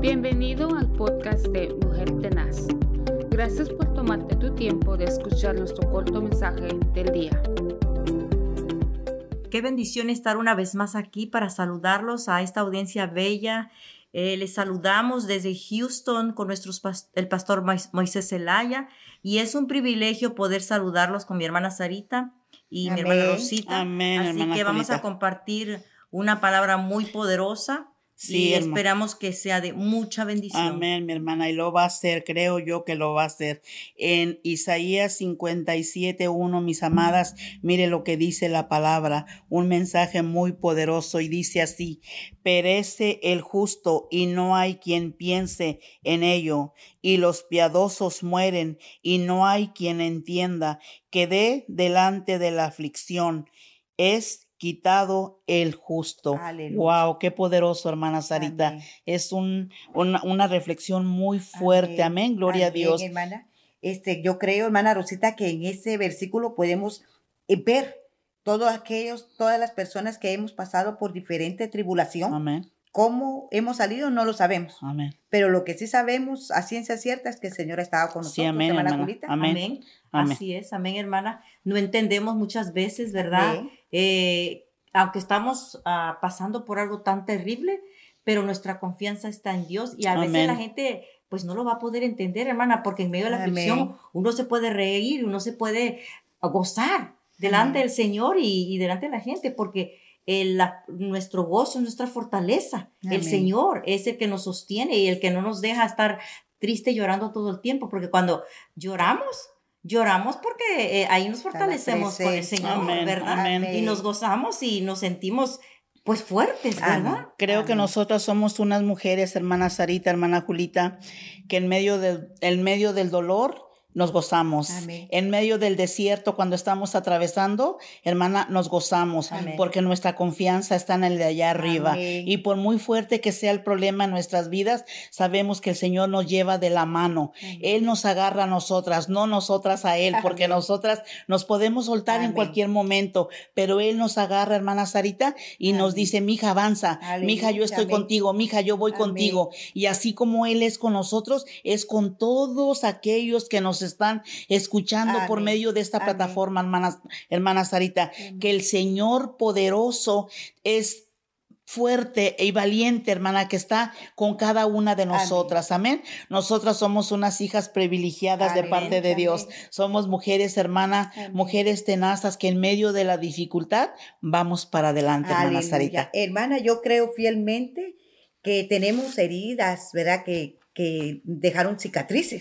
Bienvenido al podcast de Mujer Tenaz. Gracias por tomarte tu tiempo de escuchar nuestro corto mensaje del día. Qué bendición estar una vez más aquí para saludarlos a esta audiencia bella. Eh, les saludamos desde Houston con nuestro el pastor Moisés Zelaya y es un privilegio poder saludarlos con mi hermana Sarita y mi hermana Rosita. Amén, Así hermana que vamos a compartir una palabra muy poderosa Sí, y esperamos que sea de mucha bendición. Amén, mi hermana, y lo va a hacer, creo yo que lo va a hacer. En Isaías 57, 1, mis amadas, mire lo que dice la palabra, un mensaje muy poderoso y dice así, perece el justo y no hay quien piense en ello, y los piadosos mueren y no hay quien entienda, quedé delante de la aflicción, es quitado el justo. Aleluya. Wow, qué poderoso, hermana Sarita. Amén. Es un, una, una reflexión muy fuerte. Amén. Gloria a Dios. hermana. Este, yo creo, hermana Rosita, que en ese versículo podemos eh, ver todos aquellos, todas las personas que hemos pasado por diferente tribulación. Amén. ¿Cómo hemos salido? No lo sabemos. Amén. Pero lo que sí sabemos a ciencia cierta es que el Señor ha estado con nosotros, Sí, amén. Amén. Amén. Así es, amén, hermana. No entendemos muchas veces, ¿verdad? Eh, aunque estamos ah, pasando por algo tan terrible, pero nuestra confianza está en Dios y a veces la gente pues no lo va a poder entender, hermana, porque en medio de la aflicción uno se puede reír, uno se puede gozar delante del Señor y, y delante de la gente, porque el- la- nuestro gozo, nuestra fortaleza, el. Señor es el que nos sostiene y el que no nos deja estar triste llorando todo el tiempo, porque cuando lloramos, lloramos porque eh, ahí nos fortalecemos con el. Señor, Amén, ¿verdad? amén. Y nos gozamos y nos sentimos pues fuertes, Amén. ¿verdad? Creo que nosotras somos unas mujeres, hermana Sarita, hermana Julita, que en medio del, en medio del dolor nos gozamos. Amén. En medio del desierto, cuando estamos atravesando, hermana, nos gozamos, Amén. porque nuestra confianza está en el de allá arriba. Amén. Y por muy fuerte que sea el problema en nuestras vidas, sabemos que el Señor nos lleva de la mano. Él nos agarra a nosotras, no nosotras a Él, porque nosotras nos podemos soltar en cualquier momento, pero Él nos agarra, hermana Sarita, y nos dice, mija, avanza, mija, yo estoy contigo, mija, yo voy contigo. Y así como Él es con nosotros, es con todos aquellos que nos están escuchando por medio de esta Amén. plataforma, hermana, hermana Sarita, que el Señor poderoso es fuerte y valiente, hermana, que está con cada una de nosotras. Amén. Nosotras somos unas hijas privilegiadas de parte de Dios. Somos mujeres, hermana, mujeres tenazas que en medio de la dificultad vamos para adelante, hermana. Sarita. Hermana, yo creo fielmente que tenemos heridas, ¿verdad? Que, que dejaron cicatrices.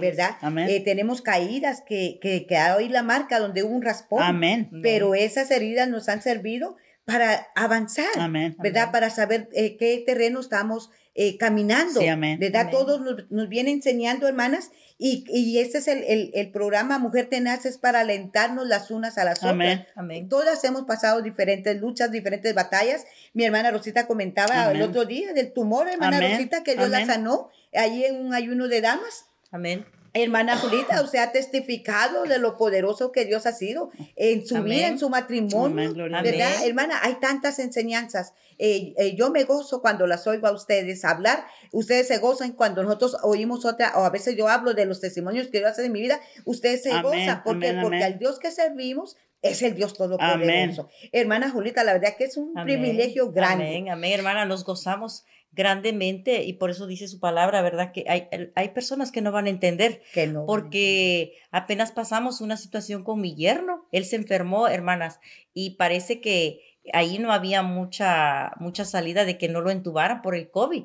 ¿verdad? Amén. Eh, tenemos caídas que, que, que hay la marca donde hubo un raspón. Amén. Pero esas heridas nos han servido para avanzar, Amén. ¿verdad? Para saber eh, qué terreno estamos eh, caminando, Sí, amén. ¿verdad? Todos nos, nos viene enseñando, hermanas, y, y este es el, el- el programa Mujer Tenaz, es para alentarnos las unas a las otras. Amén. Todas hemos pasado diferentes luchas, diferentes batallas. Mi hermana Rosita comentaba el otro día del tumor, hermana. Rosita, que Dios la sanó allí en un ayuno de damas. Amén. Hermana Julita, usted ha testificado de lo poderoso que Dios ha sido en su Amén. vida, en su matrimonio, Amén, ¿verdad? Dios. Hermana, hay tantas enseñanzas. Eh, eh, yo me gozo cuando las oigo a ustedes hablar. Ustedes se gozan cuando nosotros oímos otra, o a veces yo hablo de los testimonios que Dios hace en mi vida. Ustedes se Amén, gozan. Amén, Porque amén. al Dios que servimos es el Dios Todopoderoso. Amén. Hermana Julita, la verdad que es un Amén. privilegio grande. Amén, amén, hermana, nos gozamos grandemente y por eso dice su palabra, ¿verdad? Que hay, hay personas que no van a entender Que no. porque apenas pasamos una situación con mi yerno, él se enfermó, hermanas, y parece que ahí no había mucha, mucha salida de que no lo entubaran por el COVID.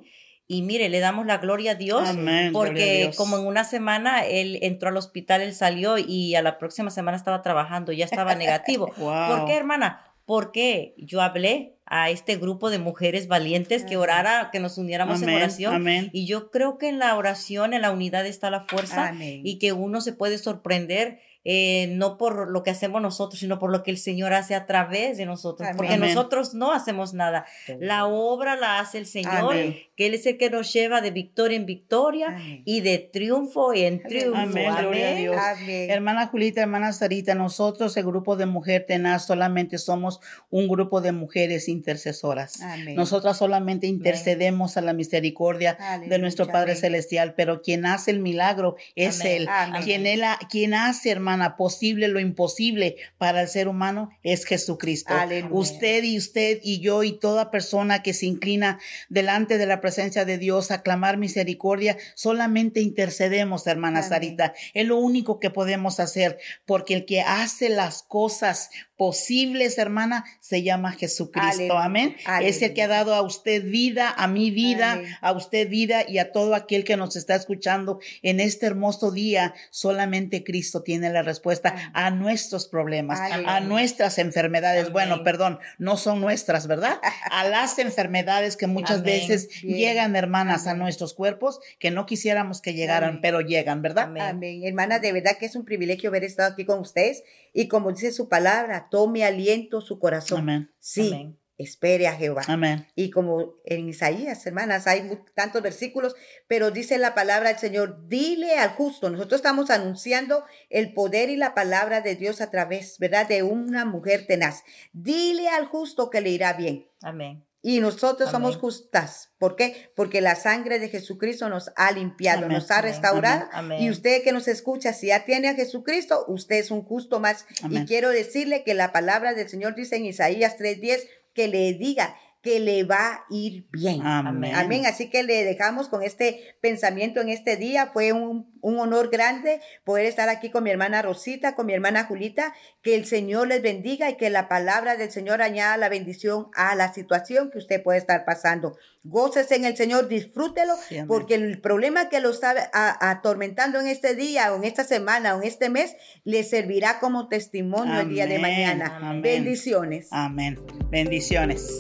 Y mire, le damos la gloria a Dios. Amén. a Porque Dios. como en una semana él entró al hospital, él salió y a la próxima semana estaba trabajando, ya estaba negativo. Wow. ¿Por qué, hermana? Porque yo hablé a este grupo de mujeres valientes que orara, que nos uniéramos en oración. amén. Y yo creo que en la oración, en la unidad está la fuerza Amén. y que uno se puede sorprender eh, no por lo que hacemos nosotros, sino por lo que el Señor hace a través de nosotros, porque Amén. nosotros no hacemos nada. La obra la hace el Señor, Amén. que Él es el que nos lleva de victoria en victoria Amén. y de triunfo en triunfo. Amén, gloria a. Dios. Amén. Hermana Julita, hermana Sarita, nosotros, el grupo de Mujer Tenaz, solamente somos un grupo de mujeres intercesoras. Amén. Nosotras solamente intercedemos a la misericordia de nuestro Padre amén. Celestial, pero quien hace el milagro es Amén, Él. amén. Quien, él ha- quien hace, hermana, posible lo imposible para el ser humano es Jesucristo. Aleluya. Usted y usted y yo y toda persona que se inclina delante de la presencia de Dios a clamar misericordia, solamente intercedemos, hermana Amén. Sarita. Es lo único que podemos hacer, porque el que hace las cosas posibles, hermana, se llama Jesucristo. Aleluya, Amén. Es el que ha dado a usted vida, a mi vida, a usted vida y a todo aquel que nos está escuchando en este hermoso día. Solamente Cristo tiene la respuesta a nuestros problemas, a nuestras enfermedades. Amén. Bueno, perdón, no son nuestras, ¿verdad? A las enfermedades que muchas Amén. veces Bien. llegan, hermanas, a nuestros cuerpos que no quisiéramos que llegaran, pero llegan, ¿verdad? Amén. Amén. Hermana, de verdad que es un privilegio haber estado aquí con ustedes. Y como dice su palabra, tome aliento su corazón. Amén. Sí, Amén. Espere a Jehová. Amén. Y como en Isaías, hermanas, hay tantos versículos, pero dice la palabra del Señor, dile al justo. Nosotros estamos anunciando el poder y la palabra de Dios a través, ¿verdad? De una mujer tenaz. Dile al justo que le irá bien. Amén. Y nosotros somos justas. ¿Por qué? Porque la sangre de Jesucristo nos ha limpiado, Amén, nos ha restaurado. amén. Y usted que nos escucha, si ya tiene a Jesucristo, usted es un justo más. Y quiero decirle que la palabra del Señor dice en Isaías 3:10 que le diga que le va a ir bien. Amén. Amén. Así que le dejamos con este pensamiento en este día. Fue un, un honor grande poder estar aquí con mi hermana Rosita, con mi hermana Julita. Que el Señor les bendiga y que la palabra del Señor añada la bendición a la situación que usted puede estar pasando. Gócese en el Señor, disfrútelo, Sí, porque el problema que lo está atormentando en este día o en esta semana o en este mes le servirá como testimonio el día de mañana. Amén. Bendiciones. Amén. Bendiciones.